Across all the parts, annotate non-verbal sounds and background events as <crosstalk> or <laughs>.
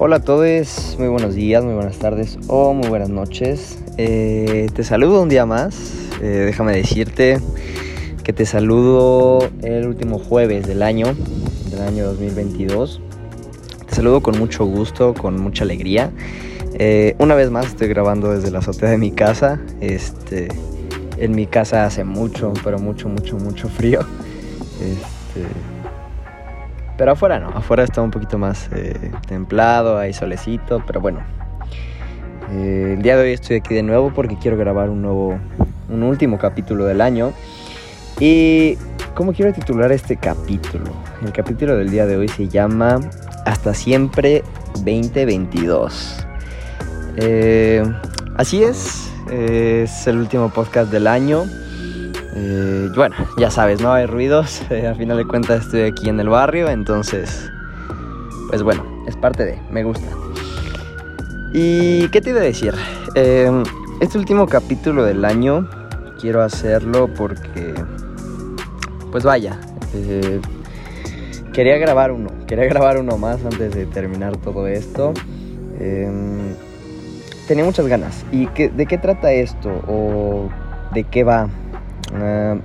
Hola a todos, muy buenos días, muy buenas tardes o muy buenas noches. Eh, te saludo un día más. Eh, déjame decirte que te saludo el último jueves del año, del año 2022. Te saludo con mucho gusto, con mucha alegría. Eh, una vez más estoy grabando desde la azotea de mi casa. Este, en mi casa hace mucho, pero mucho, mucho, mucho frío. Este, pero afuera no, afuera está un poquito más eh, templado, hay solecito, pero bueno. Eh, el día de hoy estoy aquí de nuevo porque quiero grabar un nuevo, un último capítulo del año. Y ¿cómo quiero titular este capítulo? El capítulo del día de hoy se llama Hasta siempre 2022. Eh, así es, es el último podcast del año. Eh, bueno, ya sabes, no hay ruidos. <laughs> Eh, al final de cuentas estoy aquí en el barrio, entonces, pues bueno, es parte de, me gusta. ¿Y qué te iba a decir? Em, este último capítulo del año quiero hacerlo porque, pues vaya, eh, quería grabar uno, quería grabar uno más antes de terminar todo esto. Em, tenía muchas ganas. ¿Y qué, de qué trata esto? ¿O de qué va? Ah,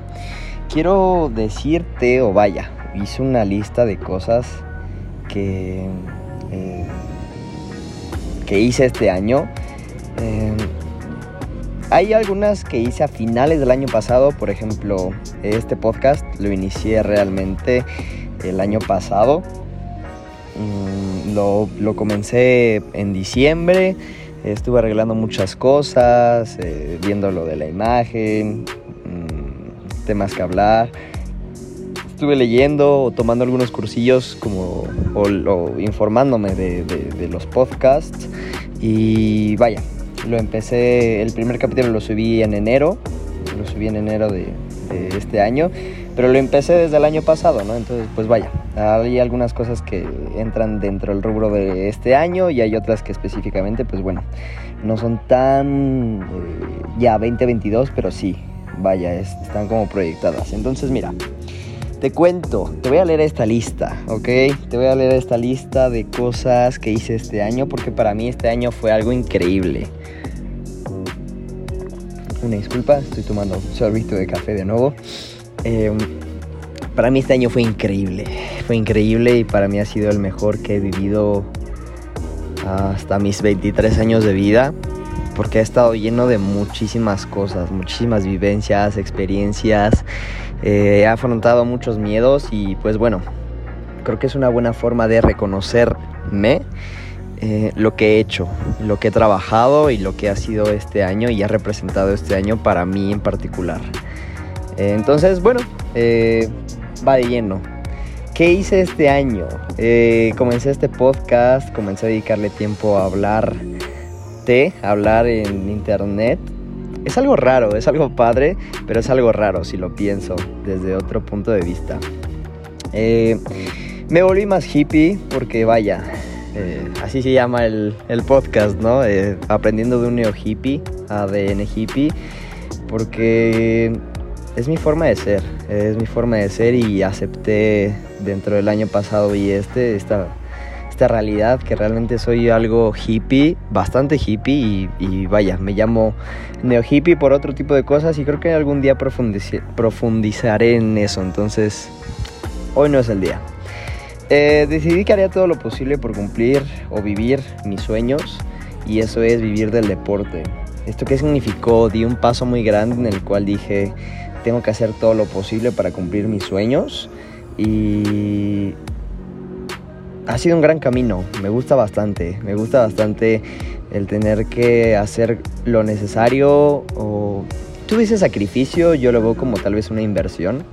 quiero decirte, o vaya, hice una lista de cosas que, eh, que hice este año. Eh, hay algunas que hice a finales del año pasado, por ejemplo, este podcast lo inicié realmente el año pasado. Mm, lo, lo comencé en diciembre, estuve arreglando muchas cosas, eh, viendo lo de la imagen, temas que hablar. Estuve leyendo o tomando algunos cursillos como, o, informándome de, los podcasts y vaya, lo empecé, el primer capítulo lo subí en enero, lo subí en enero de, este año, pero lo empecé desde el año pasado, ¿no? Entonces, pues vaya, hay algunas cosas que entran dentro del rubro de este año y hay otras que específicamente, pues bueno, no son tan eh, ya 2022, pero sí, vaya, están como proyectadas. Entonces, mira, te cuento, te voy a leer esta lista, ¿ok? Te voy a leer esta lista de cosas que hice este año porque para mí este año fue algo increíble. Una disculpa, estoy tomando un sorbito de café de nuevo. Em, para mí este año fue increíble, fue increíble y para mí ha sido el mejor que he vivido hasta mis 23 años de vida porque ha estado lleno de muchísimas cosas, muchísimas vivencias, experiencias, eh, he afrontado muchos miedos y pues bueno, creo que es una buena forma de reconocerme eh, lo que he hecho, lo que he trabajado y lo que ha sido este año y ha representado este año para mí en particular. Eh, entonces, bueno, va de lleno. ¿Qué hice este año? comencé este podcast, comencé a dedicarle tiempo a hablar hablar en internet. Es algo raro, es algo padre, pero es algo raro si lo pienso desde otro punto de vista. Eh, me volví más hippie porque vaya, eh, así se llama el, podcast, ¿no? Eh, aprendiendo de un neo hippie, ADN hippie, porque es mi forma de ser, es mi forma de ser y acepté dentro del año pasado y este, esta esta realidad que realmente soy algo hippie, bastante hippie y, vaya, me llamo neo hippie por otro tipo de cosas y creo que algún día profundizaré en eso, entonces hoy no es el día. Eh, decidí que haría todo lo posible por cumplir o vivir mis sueños y eso es vivir del deporte. ¿Esto qué significó? Di un paso muy grande en el cual dije, tengo que hacer todo lo posible para cumplir mis sueños y ha sido un gran camino, me gusta bastante, me gusta bastante el tener que hacer lo necesario tú dices sacrificio, yo lo veo como tal vez una inversión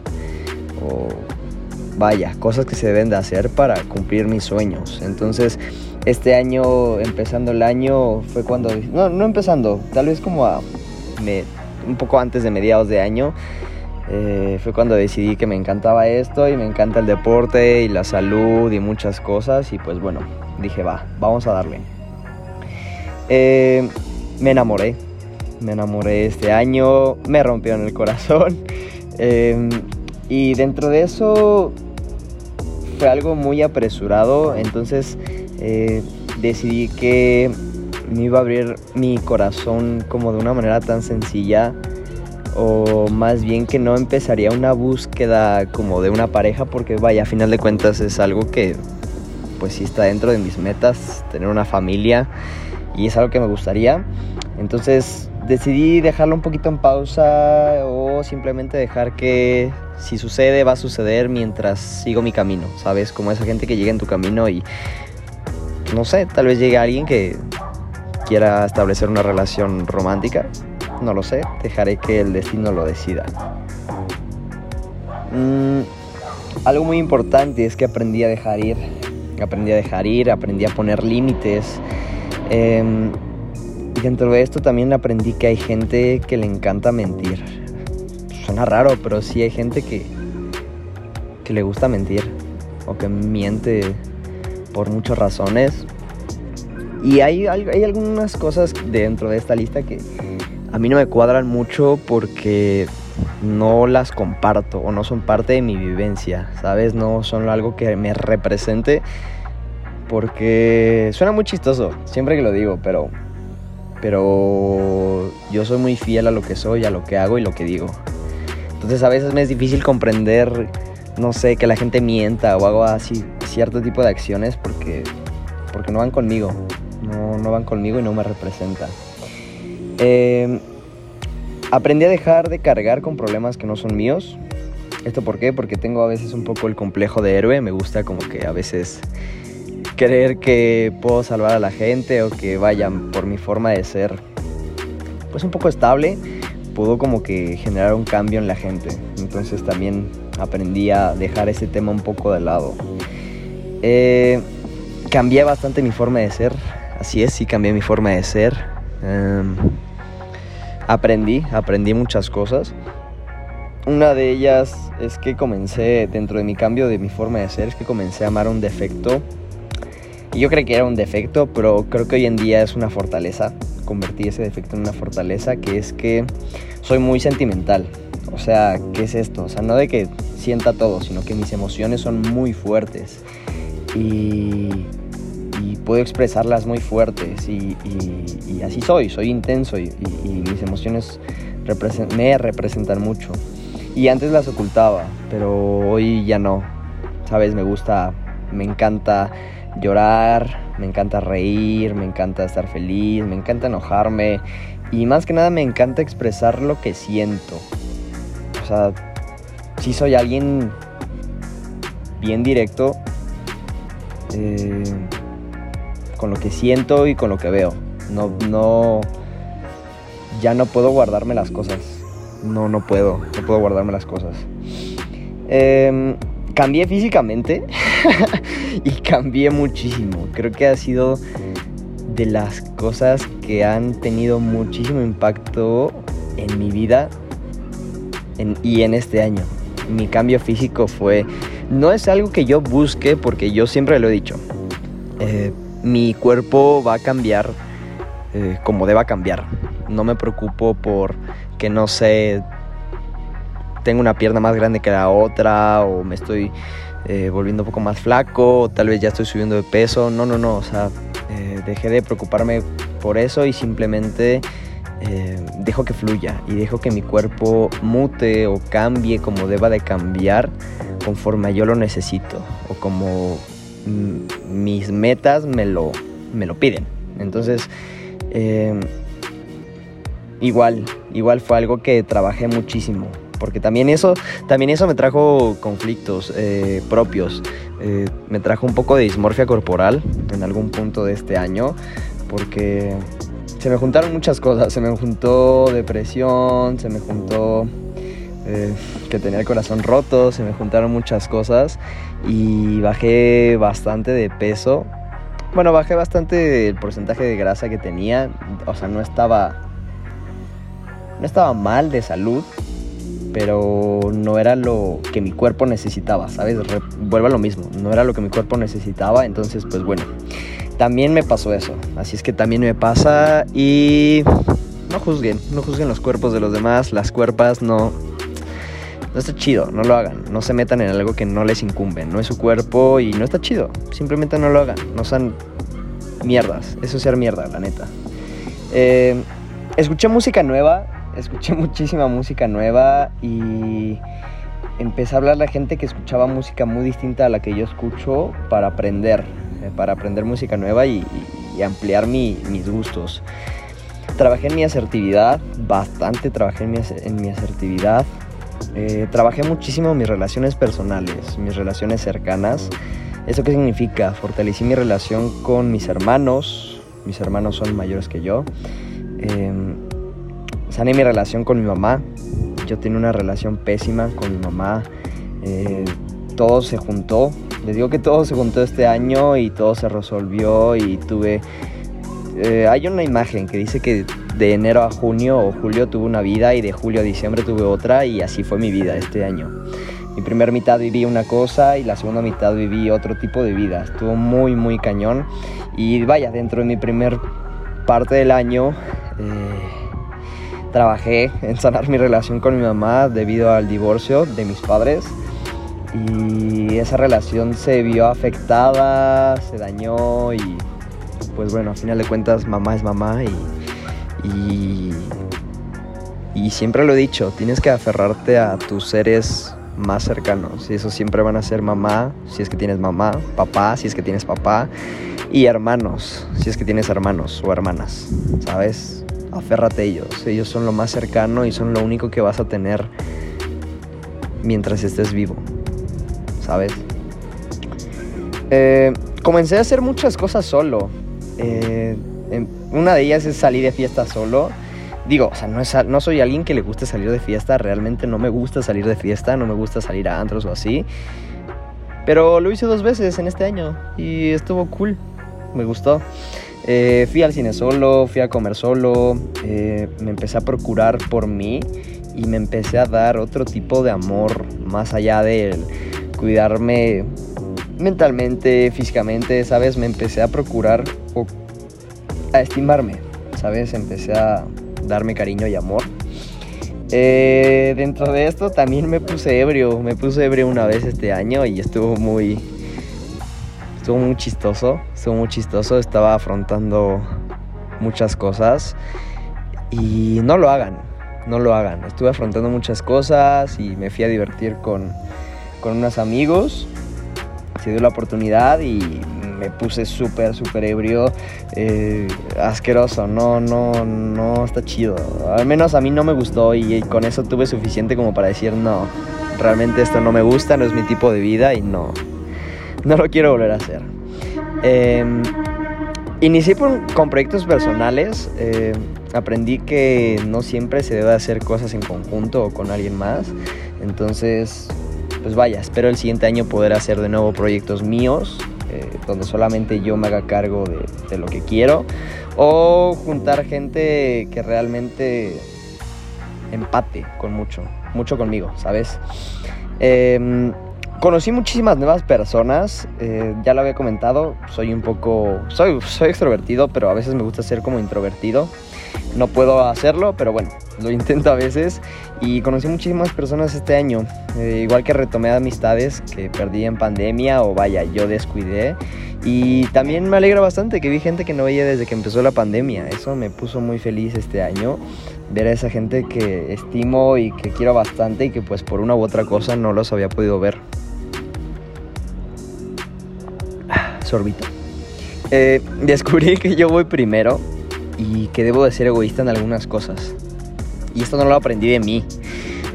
o vaya, cosas que se deben de hacer para cumplir mis sueños. Entonces, este año, empezando el año, fue cuando, no, no empezando, tal vez como a, un poco antes de mediados de año, eh, fue cuando decidí que me encantaba esto y me encanta el deporte y la salud y muchas cosas y pues bueno, dije va, vamos a darle. Eh, me enamoré, me enamoré este año, me rompió en el corazón <laughs> eh, y dentro de eso fue algo muy apresurado, entonces eh, decidí que me iba a abrir mi corazón como de una manera tan sencilla o más bien que no empezaría una búsqueda como de una pareja porque vaya, a final de cuentas es algo que pues sí está dentro de mis metas, tener una familia y es algo que me gustaría. Entonces decidí dejarlo un poquito en pausa o simplemente dejar que si sucede va a suceder mientras sigo mi camino, ¿sabes? Como esa gente que llega en tu camino y no sé, tal vez llegue alguien que quiera establecer una relación romántica, no lo sé, dejaré que el destino lo decida. Mm, algo muy importante es que aprendí a dejar ir, aprendí a dejar ir, aprendí a poner límites. Em, y dentro de esto también aprendí que hay gente que le encanta mentir. Suena raro, pero sí hay gente que, que le gusta mentir o que miente por muchas razones. Y hay, hay, algunas cosas dentro de esta lista que a mí no me cuadran mucho porque no las comparto o no son parte de mi vivencia, ¿sabes? No son algo que me represente porque suena muy chistoso, siempre que lo digo, pero pero yo soy muy fiel a lo que soy, a lo que hago y lo que digo. Entonces a veces me es difícil comprender, no sé, que la gente mienta o haga así cierto tipo de acciones porque, porque no van conmigo, no, no van conmigo y no me representan. Em, aprendí a dejar de cargar con problemas que no son míos. ¿Esto por qué? Porque tengo a veces un poco el complejo de héroe, me gusta como que a veces creer que puedo salvar a la gente o que vayan por mi forma de ser pues un poco estable, pudo como que generar un cambio en la gente. Entonces también aprendí a dejar ese tema un poco de lado. Eh, cambié bastante mi forma de ser, así es, sí cambié mi forma de ser. Em, aprendí, aprendí muchas cosas. Una de ellas es que comencé, dentro de mi cambio de mi forma de ser, es que comencé a amar un defecto y yo creí que era un defecto, pero creo que hoy en día es una fortaleza. Convertí ese defecto en una fortaleza, que es que soy muy sentimental. O sea, ¿qué es esto? O sea, no de que sienta todo, sino que mis emociones son muy fuertes. Y, puedo expresarlas muy fuertes. Y, así soy, soy intenso y, mis emociones me representan mucho. Y antes las ocultaba, pero hoy ya no. ¿Sabes? Me gusta, me encanta llorar, me encanta reír, me encanta estar feliz, me encanta enojarme y más que nada me encanta expresar lo que siento. O sea, si soy alguien bien directo eh, con lo que siento y con lo que veo. No, no, ya no puedo guardarme las cosas. No, no puedo, no puedo guardarme las cosas. Eh, cambié físicamente <laughs> y cambié muchísimo. Creo que ha sido de las cosas que han tenido muchísimo impacto en mi vida y en este año. Mi cambio físico fue, no es algo que yo busque porque yo siempre lo he dicho. Eh, mi cuerpo va a cambiar eh, como deba cambiar. No me preocupo por que no sé tengo una pierna más grande que la otra o me estoy eh, volviendo un poco más flaco o tal vez ya estoy subiendo de peso. No, no, no, o sea, eh, dejé de preocuparme por eso y simplemente dejo que fluya y dejo que mi cuerpo mute o cambie como deba de cambiar conforme yo lo necesito o como mis metas me lo, me lo piden. Entonces, igual, igual fue algo que trabajé muchísimo porque también eso, también eso me trajo conflictos eh, propios. Eh, me trajo un poco de dismorfia corporal en algún punto de este año, porque se me juntaron muchas cosas. Se me juntó depresión, se me juntó eh, que tenía el corazón roto, se me juntaron muchas cosas y bajé bastante de peso. Bueno, bajé bastante el porcentaje de grasa que tenía, o sea, no estaba no estaba mal de salud, pero no era lo que mi cuerpo necesitaba, ¿sabes? vuelvo a lo mismo, no era lo que mi cuerpo necesitaba, entonces pues bueno, también me pasó eso, así es que también me pasa y no juzguen, no juzguen los cuerpos de los demás, las cuerpas no, No está chido, no lo hagan. No se metan en algo que no les incumbe. No es su cuerpo y no está chido. Simplemente no lo hagan. No sean mierdas. Eso es ser mierda, la neta. Eh, escuché música nueva. Escuché <laughs> muchísima música nueva y empecé a hablar a la gente que escuchaba música muy distinta a la que yo escucho para aprender. Eh, para aprender música nueva y, ampliar mis gustos. Trabajé en mi asertividad, bastante trabajé en mi, asertividad. Eh, trabajé muchísimo mis relaciones personales, mis relaciones cercanas. ¿Eso qué significa? Fortalecí mi relación con mis hermanos. Mis hermanos son mayores que yo. Em, sané mi relación con mi mamá. Yo tenía una relación pésima con mi mamá. Eh, todo se juntó. Les digo que todo se juntó este año y todo se resolvió y tuve... Eh, hay una imagen que dice que de enero a junio o julio tuve una vida y de julio a diciembre tuve otra y así fue mi vida este año. Mi primera mitad viví una cosa y la segunda mitad viví otro tipo de vida. Estuvo muy, muy cañón. Y vaya, dentro de mi primer parte del año eh, trabajé en sanar mi relación con mi mamá debido al divorcio de mis padres y esa relación se vio afectada, se dañó y pues bueno, a final de cuentas mamá es mamá y, y, siempre lo he dicho, tienes que aferrarte a tus seres más cercanos y eso siempre van a ser mamá, si es que tienes mamá, papá, si es que tienes papá y hermanos, si es que tienes hermanos o hermanas, ¿sabes? Aférrate a ellos, ellos son lo más cercano y son lo único que vas a tener mientras estés vivo. ¿sabes? Eh, comencé a hacer muchas cosas solo. Eh, una de ellas es salir de fiesta solo. Digo, o sea, no, es, no soy alguien que le guste salir de fiesta, realmente no me gusta salir de fiesta, no me gusta salir a antros o así. Pero lo hice dos veces en este año y estuvo cool, me gustó. Eh, fui al cine solo, fui a comer solo, me empecé a procurar por mí y me empecé a dar otro tipo de amor más allá del cuidarme mentalmente, físicamente, ¿sabes? Me empecé a procurar a estimarme, ¿sabes? Empecé a darme cariño y amor. Eh, dentro de esto también me puse ebrio, me puse ebrio una vez este año y estuvo muy, estuvo muy chistoso, estuvo muy chistoso, estaba afrontando muchas cosas y no lo hagan, no lo hagan, estuve afrontando muchas cosas y me fui a divertir con con unos amigos. Se dio la oportunidad y me puse súper, súper ebrio, eh, asqueroso, no, no, no está chido. Al menos a mí no me gustó y, con eso tuve suficiente como para decir, no, realmente esto no me gusta, no es mi tipo de vida y no, no lo quiero volver a hacer. Em, inicié con proyectos personales, eh, aprendí que no siempre se debe hacer cosas en conjunto o con alguien más, entonces pues vaya, espero el siguiente año poder hacer de nuevo proyectos míos, eh, donde solamente yo me haga cargo de, lo que quiero, o juntar gente que realmente empate con mucho, mucho conmigo, ¿sabes? Em, conocí muchísimas nuevas personas, eh, ya lo había comentado, soy un poco, soy, soy extrovertido, pero a veces me gusta ser como introvertido. No puedo hacerlo, pero bueno, lo intento a veces. Y conocí muchísimas personas este año. Eh, igual que retomé amistades que perdí en pandemia o vaya, yo descuidé. Y también me alegra bastante que vi gente que no veía desde que empezó la pandemia. Eso me puso muy feliz este año. Ver a esa gente que estimo y que quiero bastante y que pues por una u otra cosa no los había podido ver. Ah, sorbito. Eh, <laughs> descubrí que yo voy primero y que debo de ser egoísta en algunas cosas. Y esto no lo aprendí de mí,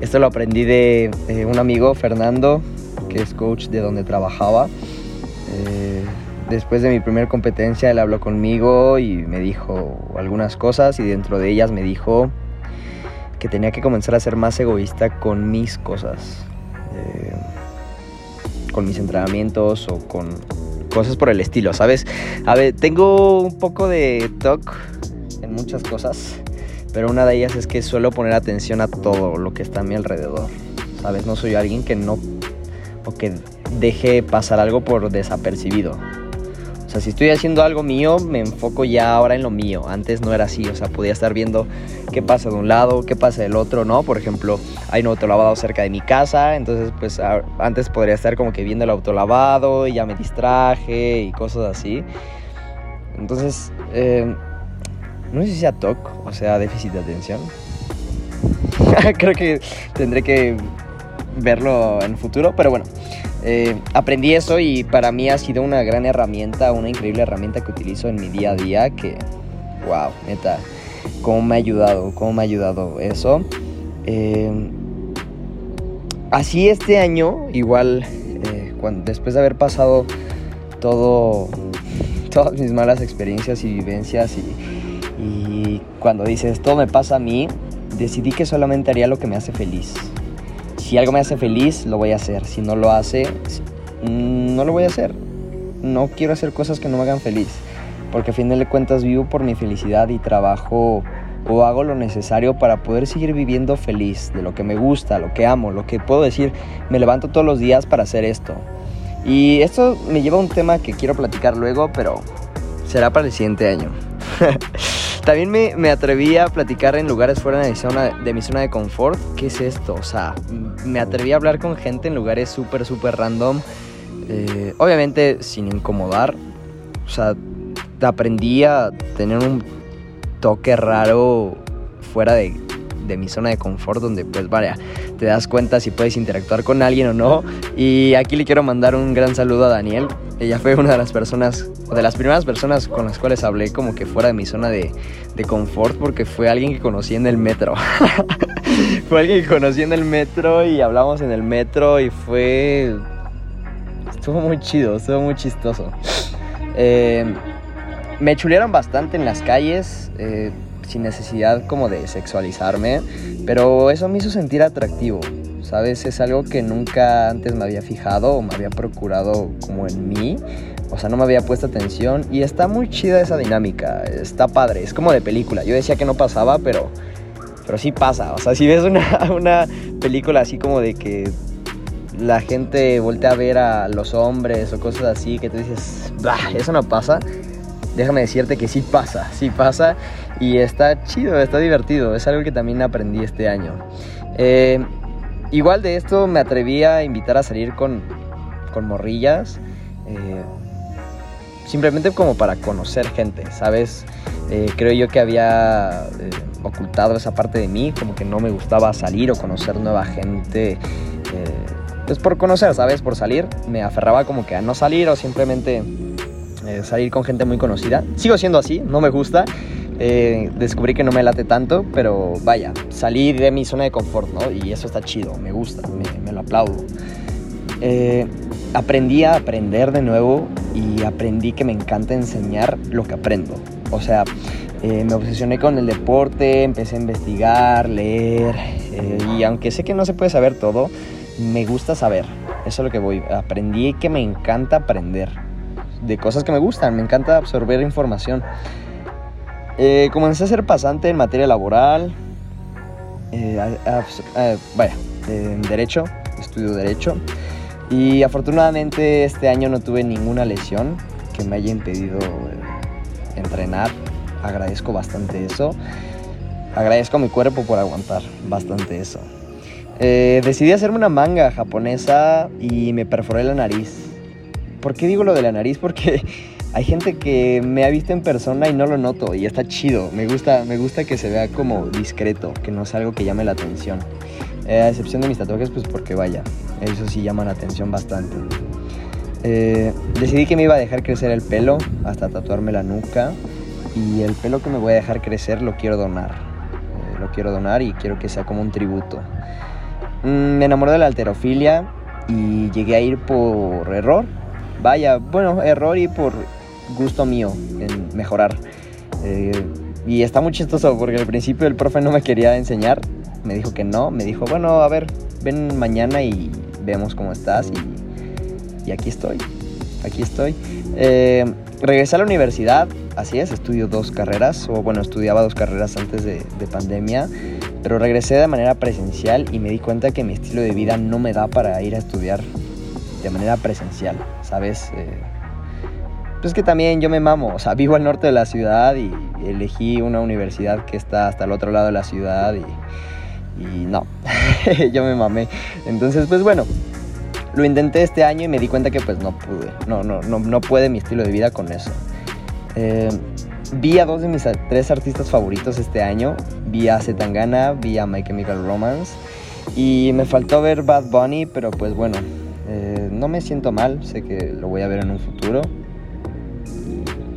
esto lo aprendí de un amigo, Fernando, que es coach de donde trabajaba. Eh, después de mi primera competencia, él habló conmigo y me dijo algunas cosas y dentro de ellas me dijo que tenía que comenzar a ser más egoísta con mis cosas, eh, con mis entrenamientos o con cosas por el estilo, ¿sabes? A ver, tengo un poco de TOC en muchas cosas, pero una de ellas es que suelo poner atención a todo lo que está a mi alrededor, ¿sabes? No soy alguien que no, o que deje pasar algo por desapercibido. O sea, si estoy haciendo algo mío, me enfoco ya ahora en lo mío. Antes no era así, o sea, podía estar viendo qué pasa de un lado, qué pasa del otro, ¿no? Por ejemplo, hay un autolavado cerca de mi casa, entonces pues antes podría estar como que viendo el autolavado y ya me distraje y cosas así. Entonces, eh, no sé si sea TOC, o sea, déficit de atención. <laughs> Creo que tendré que verlo en el futuro, pero bueno. Eh, aprendí eso y para mí ha sido una gran herramienta, una increíble herramienta que utilizo en mi día a día que, wow, neta, cómo me ha ayudado, cómo me ha ayudado eso. Eh, así este año, igual, eh, después de haber pasado todo, <laughs> todas mis malas experiencias y vivencias y, y cuando dices, todo me pasa a mí, decidí que solamente haría lo que me hace feliz si algo me hace feliz, lo voy a hacer. Si no lo hace, no lo voy a hacer. No quiero hacer cosas que no me hagan feliz. Porque a fin de cuentas vivo por mi felicidad y trabajo o hago lo necesario para poder seguir viviendo feliz de lo que me gusta, lo que amo, lo que puedo decir. Me levanto todos los días para hacer esto. Y esto me lleva a un tema que quiero platicar luego, pero será para el siguiente año. <laughs> También me, atreví a platicar en lugares fuera de mi, zona, de mi zona de confort. ¿Qué es esto? O sea, me atreví a hablar con gente en lugares súper, súper random. Eh, obviamente sin incomodar. O sea, aprendí a tener un toque raro fuera de, de mi zona de confort donde pues vaya, te das cuenta si puedes interactuar con alguien o no. Y aquí le quiero mandar un gran saludo a Daniel, ella fue una de las personas, de las primeras personas con las cuales hablé como que fuera de mi zona de, confort porque fue alguien que conocí en el metro. <laughs> fue alguien que conocí en el metro y hablamos en el metro y fue... Estuvo muy chido, estuvo muy chistoso. Eh, me chulearon bastante en las calles, eh, sin necesidad como de sexualizarme, pero eso me hizo sentir atractivo. ¿sabes? Es algo que nunca antes me había fijado o me había procurado como en mí. O sea, no me había puesto atención y está muy chida esa dinámica, está padre, es como de película. Yo decía que no pasaba, pero, pero sí pasa. O sea, si ves una, <laughs> una película así como de que la gente voltea a ver a los hombres o cosas así que tú dices, bah, eso no pasa. Déjame decirte que sí pasa, sí pasa y está chido, está divertido. Es algo que también aprendí este año. Eh, Igual de esto me atreví a invitar a salir con, morrillas. Eh, simplemente como para conocer gente, ¿sabes? Eh, creo yo que había eh, ocultado esa parte de mí, como que no me gustaba salir o conocer nueva gente. pues por conocer, ¿sabes? Por salir. Me aferraba como que a no salir o simplemente salir con gente muy conocida. Sigo siendo así, no me gusta. Eh, descubrí que no me late tanto, pero vaya, salí de mi zona de confort, ¿no? Y eso está chido, me gusta, me, lo aplaudo. Eh, aprendí a aprender de nuevo y aprendí que me encanta enseñar lo que aprendo. O sea, eh, me obsesioné con el deporte, empecé a investigar, leer, y aunque sé que no se puede saber todo, me gusta saber. Eso es lo que voy. Aprendí que me encanta aprender de cosas que me gustan, me encanta absorber información. Eh, comencé a ser pasante en materia laboral. Eh, vaya, en Derecho, estudio Derecho. Y afortunadamente este año no tuve ninguna lesión que me haya impedido eh, entrenar. Agradezco bastante eso. Agradezco a mi cuerpo por aguantar bastante eso. decidí hacerme una manga japonesa y me perforé la nariz. ¿Por qué digo lo de la nariz? Porque <laughs> hay gente que me ha visto en persona y no lo noto y está chido. Me gusta, me gusta que se vea como discreto, que no es algo que llame la atención. Eh, a excepción de mis tatuajes, pues porque vaya, eso sí llama la atención bastante. Eh, decidí que me iba a dejar crecer el pelo hasta tatuarme la nuca y el pelo que me voy a dejar crecer lo quiero donar. Eh, lo quiero donar y quiero que sea como un tributo. Mm, me enamoré de la alterofilia y llegué a ir por error. Vaya, bueno, error y por gusto mío en mejorar. Eh, y está muy chistoso porque al principio el profe no me quería enseñar, me dijo que no, me dijo, bueno, a ver, ven mañana y vemos cómo estás y, aquí estoy, aquí estoy. Eh, regresé a la universidad, así es, estudio dos carreras, o bueno, estudiaba dos carreras antes de, pandemia, pero regresé de manera presencial y me di cuenta que mi estilo de vida no me da para ir a estudiar de manera presencial, ¿sabes? Eh, pues que también yo me mamo, o sea, vivo al norte de la ciudad y elegí una universidad que está hasta el otro lado de la ciudad y, no, <laughs> yo me mamé. Entonces, pues bueno, lo intenté este año y me di cuenta que pues no pude, no, no, no, no puede mi estilo de vida con eso. Eh, vi a dos de mis tres artistas favoritos este año, vi a Zetangana, vi a My Chemical Romance y me faltó ver Bad Bunny, pero pues bueno, eh, no me siento mal, sé que lo voy a ver en un futuro.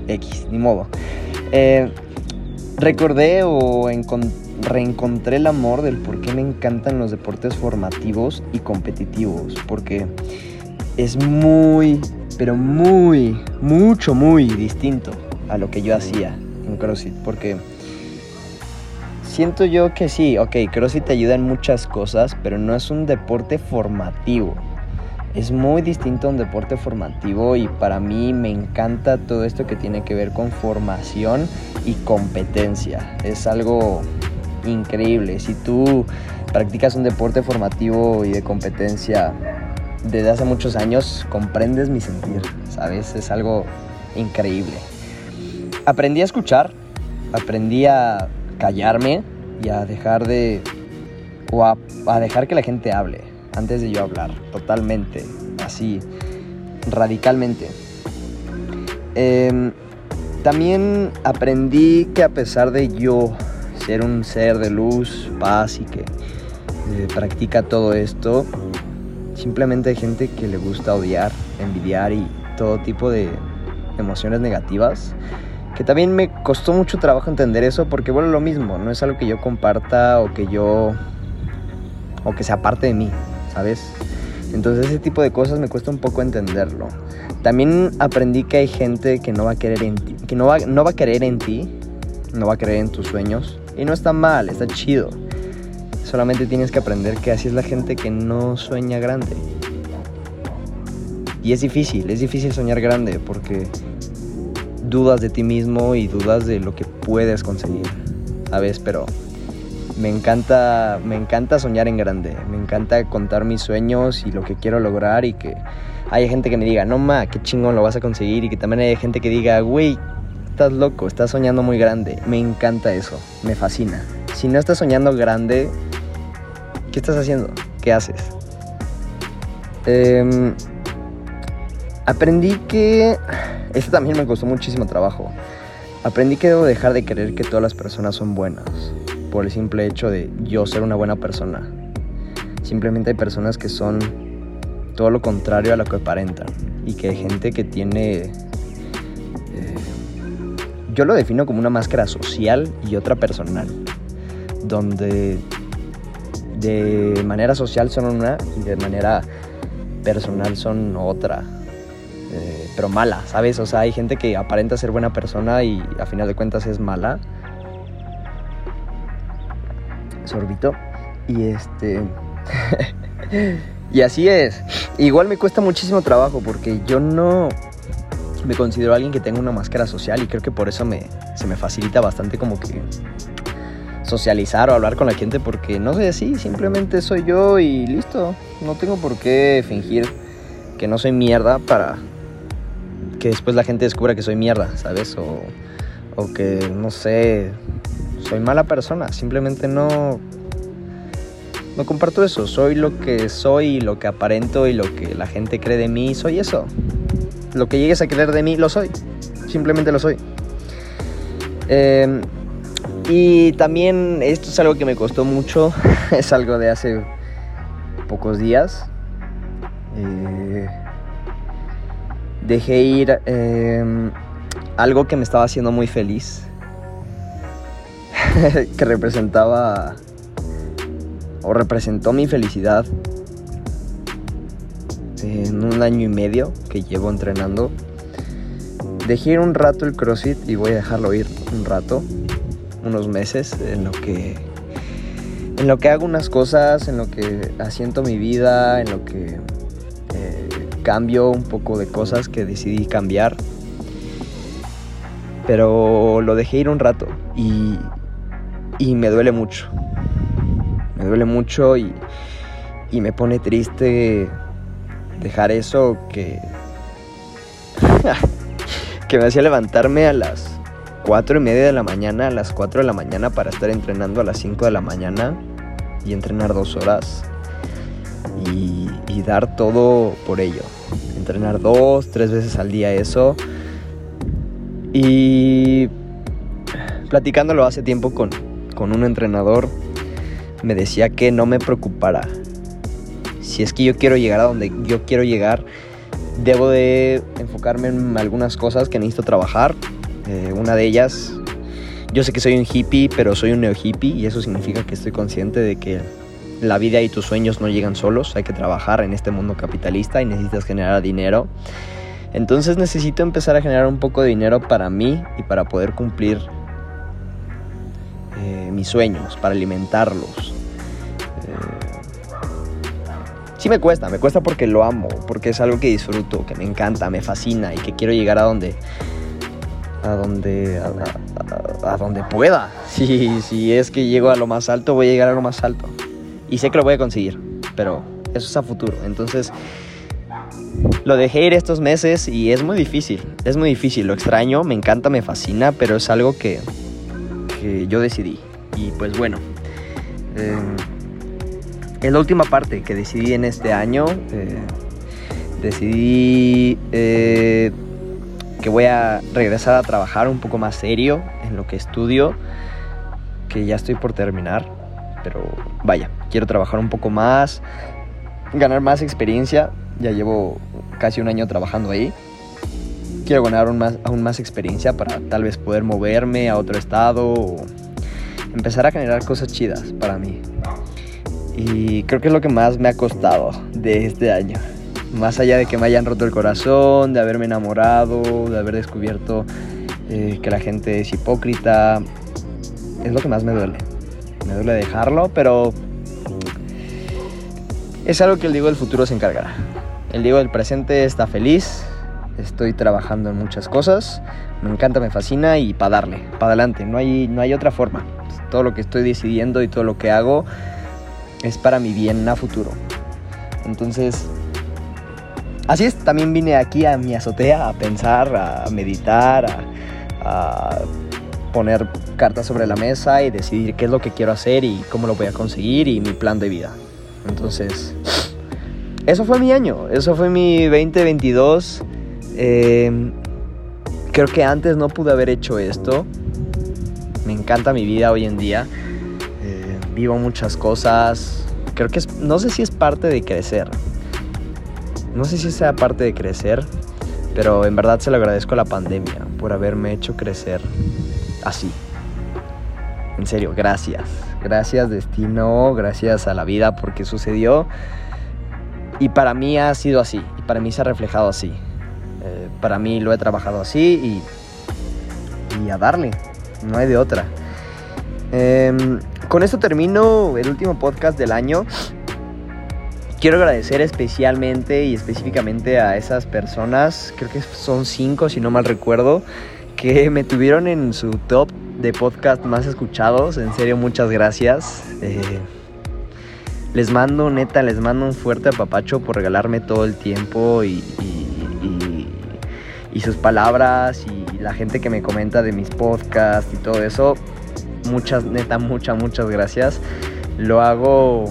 X, ni modo. Eh, recordé o reencontré el amor del por qué me encantan los deportes formativos y competitivos, porque es muy, pero muy, mucho, muy distinto a lo que yo hacía en CrossFit, porque siento yo que sí, ok, CrossFit te ayuda en muchas cosas, pero no es un deporte formativo es muy distinto a un deporte formativo y para mí me encanta todo esto que tiene que ver con formación y competencia. Es algo increíble. Si tú practicas un deporte formativo y de competencia desde hace muchos años, comprendes mi sentir, ¿sabes? Es algo increíble. Aprendí a escuchar, aprendí a callarme y a dejar de... o a, a dejar que la gente hable antes de yo hablar, totalmente, así, radicalmente. Em, también aprendí que a pesar de yo ser un ser de luz, paz y que eh, practica todo esto, simplemente hay gente que le gusta odiar, envidiar y todo tipo de emociones negativas. Que también me costó mucho trabajo entender eso porque bueno, lo mismo, no es algo que yo comparta o que yo o que sea parte de mí. Entonces ese tipo de cosas me cuesta un poco entenderlo. También aprendí que hay gente que no va a querer en ti, que no va, no va a querer en ti, no va a creer en tus sueños. Y no está mal, está chido. Solamente tienes que aprender que así es la gente que no sueña grande. Y es difícil, es difícil soñar grande porque dudas de ti mismo y dudas de lo que puedes conseguir, ¿sabes? Pero me encanta, me encanta soñar en grande, me encanta contar mis sueños y lo que quiero lograr y que haya gente que me diga, no ma, qué chingón lo vas a conseguir y que también haya gente que diga, güey, estás loco, estás soñando muy grande. Me encanta eso, me fascina. Si no estás soñando grande, ¿qué estás haciendo? ¿Qué haces? Em, aprendí que... Esto también me costó muchísimo trabajo. Aprendí que debo dejar de creer que todas las personas son buenas por el simple hecho de yo ser una buena persona. Simplemente hay personas que son todo lo contrario a lo que aparentan y que hay gente que tiene... Eh, yo lo defino como una máscara social y otra personal, donde de manera social son una y de manera personal son otra. Eh, pero mala, ¿sabes? O sea, hay gente que aparenta ser buena persona y a final de cuentas es mala sorbito. Y este. <laughs> y así es. Igual me cuesta muchísimo trabajo porque yo no me considero alguien que tenga una máscara social y creo que por eso me, se me facilita bastante como que socializar o hablar con la gente porque no soy así, simplemente soy yo y listo. No tengo por qué fingir que no soy mierda para que después la gente descubra que soy mierda, ¿sabes? O, o que, no sé, soy mala persona, simplemente no no comparto eso, soy lo que soy, lo que aparento y lo que la gente cree de mí, soy eso. Lo que llegues a creer de mí, lo soy, simplemente lo soy. Em, y también esto es algo que me costó mucho, <laughs> es algo de hace pocos días. Eh, dejé ir em, algo que me estaba haciendo muy feliz <laughs> que representaba o representó mi felicidad en un año y medio que llevo entrenando. Dejé ir un rato el CrossFit y voy a dejarlo ir un rato, unos meses, en lo que en lo que hago unas cosas, en lo que asiento mi vida, en lo que eh, cambio un poco de cosas que decidí cambiar. Pero lo dejé ir un rato y y me duele mucho. Me duele mucho y, y me pone triste dejar eso que... <laughs> que me hacía levantarme a las 4 y media de la mañana, a las 4 de la mañana para estar entrenando a las 5 de la mañana y entrenar dos horas y, y dar todo por ello. Entrenar dos, tres veces al día eso. Y platicándolo hace tiempo con, con un entrenador, me decía que no me preocupara. Si es que yo quiero llegar a donde yo quiero llegar, debo de enfocarme en algunas cosas que necesito trabajar. Eh, una de ellas, yo sé que soy un hippie, pero soy un neo hippie y eso significa que estoy consciente de que la vida y tus sueños no llegan solos, hay que trabajar en este mundo capitalista y necesitas generar dinero. Entonces necesito empezar a generar un poco de dinero para mí y para poder cumplir eh, mis sueños, para alimentarlos. Eh, sí me cuesta, me cuesta porque lo amo, porque es algo que disfruto, que me encanta, me fascina y que quiero llegar a donde a donde a, donde pueda. <laughs> Si, si es que llego a lo más alto, voy a llegar a lo más alto. Y sé que lo voy a conseguir, pero eso es a futuro. Entonces, lo dejé ir estos meses y es muy difícil. Es muy difícil, lo extraño, me encanta, me fascina, pero es algo que, que yo decidí. Y pues bueno, eh, la última parte que decidí en este año. Eh, decidí eh, que voy a regresar a trabajar un poco más serio en lo que estudio, que ya estoy por terminar, pero vaya, quiero trabajar un poco más, ganar más experiencia, ya llevo casi un año trabajando ahí. Quiero ganar aún más, aún más experiencia para tal vez poder moverme a otro estado o empezar a generar cosas chidas para mí. Y creo que es lo que más me ha costado de este año. Más allá de que me hayan roto el corazón, de haberme enamorado, de haber descubierto eh, que la gente es hipócrita, es lo que más me duele. Me duele dejarlo, pero es algo que el Diego del futuro se encargará. El Diego del presente está feliz, estoy trabajando en muchas cosas, me encanta, me fascina y para darle, para adelante, no hay, no hay otra forma. Todo lo que estoy decidiendo y todo lo que hago es para mi bien a futuro. Entonces, así es, también vine aquí a mi azotea a pensar, a meditar, a, a poner cartas sobre la mesa y decidir qué es lo que quiero hacer y cómo lo voy a conseguir y mi plan de vida. Entonces, eso fue mi año, eso fue mi 2022. Eh, creo que antes no pude haber hecho esto. Me encanta mi vida hoy en día. Eh, vivo muchas cosas. Creo que no sé si es parte de crecer. No sé si sea parte de crecer, pero en verdad se lo agradezco a la pandemia por haberme hecho crecer así. En serio, gracias. Gracias destino, gracias a la vida porque sucedió. Y para mí ha sido así, y para mí se ha reflejado así. Para mí lo he trabajado así y, a darle, no hay de otra. Em, con esto termino el último podcast del año. Quiero agradecer especialmente y específicamente a esas personas, creo que son cinco si no mal recuerdo, que me tuvieron en su top de podcast más escuchados. En serio, muchas gracias. Eh, les mando, neta, les mando un fuerte apapacho por regalarme todo el tiempo y, y, sus palabras y la gente que me comenta de mis podcasts y todo eso. Muchas, neta, muchas, muchas gracias. Lo hago...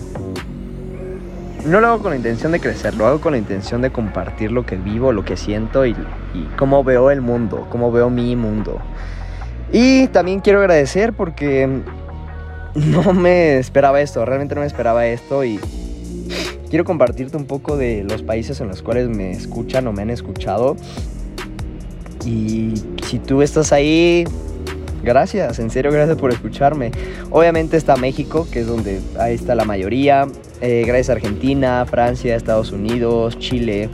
No lo hago con la intención de crecer, lo hago con la intención de compartir lo que vivo, lo que siento y, y cómo veo el mundo, cómo veo mi mundo. Y también quiero agradecer porque no me esperaba esto, realmente no me esperaba esto y quiero compartirte un poco de los países en los cuales me escuchan o me han escuchado. Y si tú estás ahí, gracias, en serio, gracias por escucharme. Obviamente está México, que es donde ahí está la mayoría. Eh, gracias a Argentina, Francia, Estados Unidos, Chile,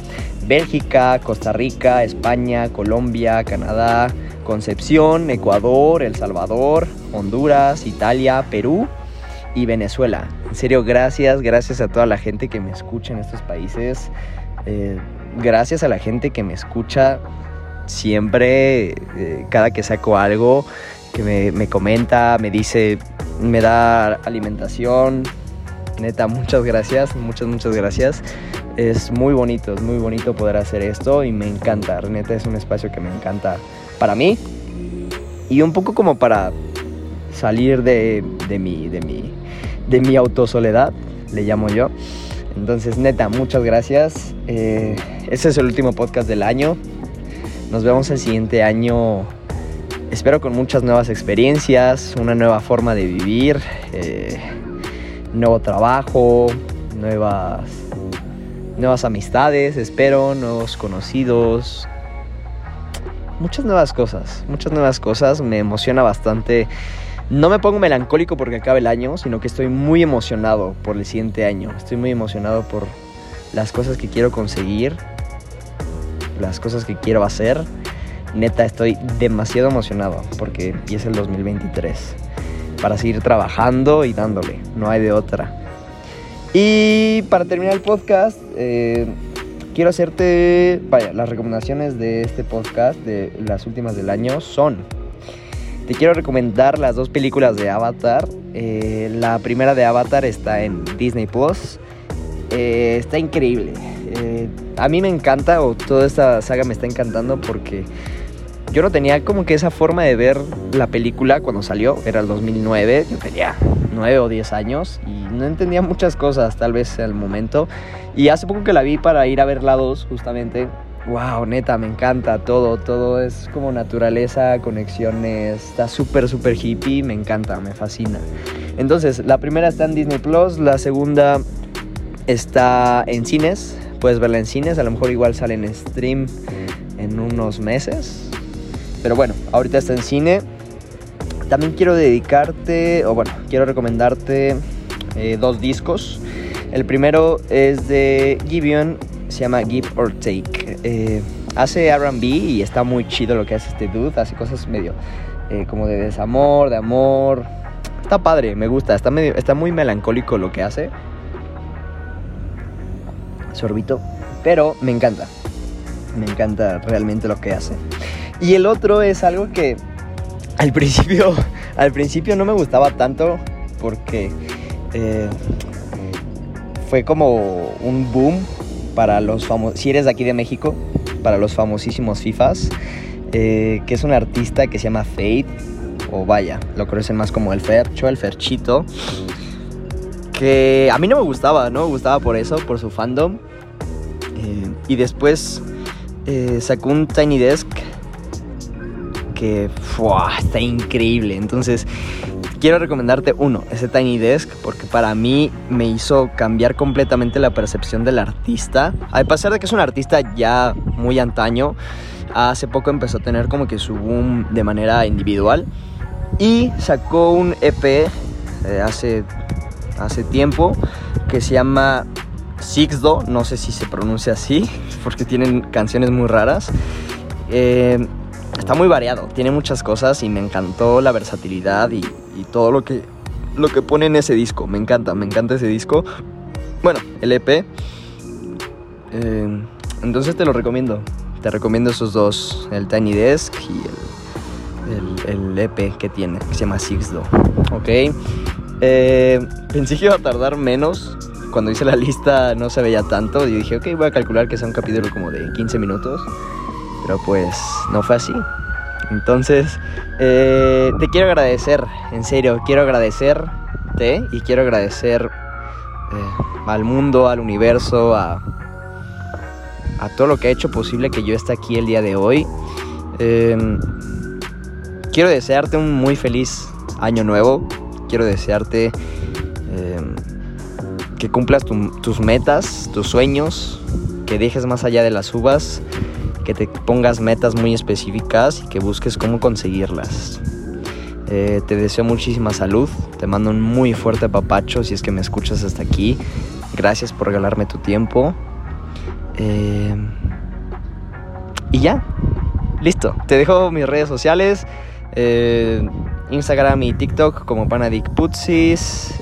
Bélgica, Costa Rica, España, Colombia, Canadá, Concepción, Ecuador, El Salvador, Honduras, Italia, Perú y Venezuela. En serio, gracias, gracias a toda la gente que me escucha en estos países. Eh, gracias a la gente que me escucha siempre, eh, cada que saco algo, que me, me, comenta, me dice, me da alimentación, Neta, muchas gracias, muchas, muchas gracias. Es muy bonito, es muy bonito poder hacer esto y me encanta. Neta, es un espacio que me encanta para mí y un poco como para salir de, de mi, de mi, de mi autosoledad, le llamo yo. Entonces, neta, muchas gracias. Eh, este es el último podcast del año. Nos vemos el siguiente año. Espero con muchas nuevas experiencias, una nueva forma de vivir, eh, nuevo trabajo, nuevas, nuevas amistades, espero, nuevos conocidos, muchas nuevas cosas, muchas nuevas cosas. Me emociona bastante no me pongo melancólico porque acabe el año, sino que estoy muy emocionado por el siguiente año. Estoy muy emocionado por las cosas que quiero conseguir, las cosas que quiero hacer. Neta, estoy demasiado emocionado porque empieza el 2023 para seguir trabajando y dándole, no hay de otra. Y para terminar el podcast, eh, quiero hacerte, las recomendaciones de este podcast, de las últimas del año, son te quiero recomendar las dos películas de Avatar. Eh, la primera de Avatar está en Disney Plus. Eh, está increíble. Eh, a mí me encanta, o toda esta saga me está encantando porque yo no tenía como que esa forma de ver la película cuando salió. Era el 2009, yo tenía 9 o 10 años y no entendía muchas cosas tal vez al momento. Y hace poco que la vi para ir a ver la 2 justamente wow, neta, me encanta todo, todo es como naturaleza, conexiones, está súper, súper hippie, me encanta, me fascina. Entonces, la primera está en Disney Plus, la segunda está en cines, puedes verla en cines, a lo mejor igual sale en stream en unos meses, pero bueno, ahorita está en cine. También quiero dedicarte, o bueno, quiero recomendarte eh, dos discos. El primero es de Gibeon se llama Give or Take. Eh, hace RB y está muy chido lo que hace este dude. Hace cosas medio eh, como de desamor, de amor. Está padre, me gusta. Está, medio, está muy melancólico lo que hace. Sorbito. Pero me encanta. Me encanta realmente lo que hace. Y el otro es algo que al principio, <laughs> al principio no me gustaba tanto porque eh, fue como un boom para los famosos, si eres de aquí de México, para los famosísimos FIFAs, eh, que es un artista que se llama Fate, o vaya, lo conocen más como el Fercho, el Ferchito, que a mí no me gustaba, no me gustaba por eso, por su fandom. Y después eh, sacó un Tiny Desk que está increíble. Entonces, quiero recomendarte uno, ese Tiny Desk, porque para mí me hizo cambiar completamente la percepción del artista. A pesar de que es un artista ya muy antaño, hace poco empezó a tener como que su boom de manera individual. Y sacó un EP eh, hace, hace tiempo que se llama Sixdo, no sé si se pronuncia así, porque tienen canciones muy raras. Eh, está muy variado, tiene muchas cosas y me encantó la versatilidad y, todo lo que, lo que pone en ese disco. Me encanta, me encanta ese disco. Bueno, el EP. Eh, entonces te lo recomiendo. Te recomiendo esos dos, el Tiny Desk y el, EP que tiene, que se llama Sixdo. Ok. Eh, pensé que iba a tardar menos. Cuando hice la lista no se veía tanto. Y dije, ok, voy a calcular que sea un capítulo como de 15 minutos. Pero pues no fue así. Entonces, eh, te quiero agradecer, en serio, quiero agradecerte y quiero agradecer eh, al mundo, al universo, a, a, todo lo que ha hecho posible que yo esté aquí el día de hoy. Em, quiero desearte un muy feliz año nuevo. Quiero desearte em, que cumplas tus metas, tus sueños, que dejes más allá de las uvas que te pongas metas muy específicas y que busques cómo conseguirlas. Eh, te deseo muchísima salud, te mando un muy fuerte papacho si es que me escuchas hasta aquí. Gracias por regalarme tu tiempo. Eh, y ya, listo. Te dejo mis redes sociales. Eh, Instagram y TikTok como Panadicputsis.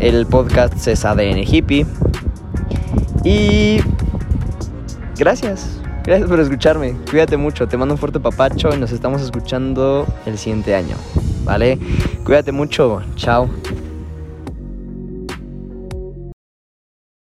El podcast es ADN Hippie. Y gracias. Gracias por escucharme. Cuídate mucho. Te mando un fuerte papacho y nos estamos escuchando el siguiente año. ¿Vale? Cuídate mucho. Chao.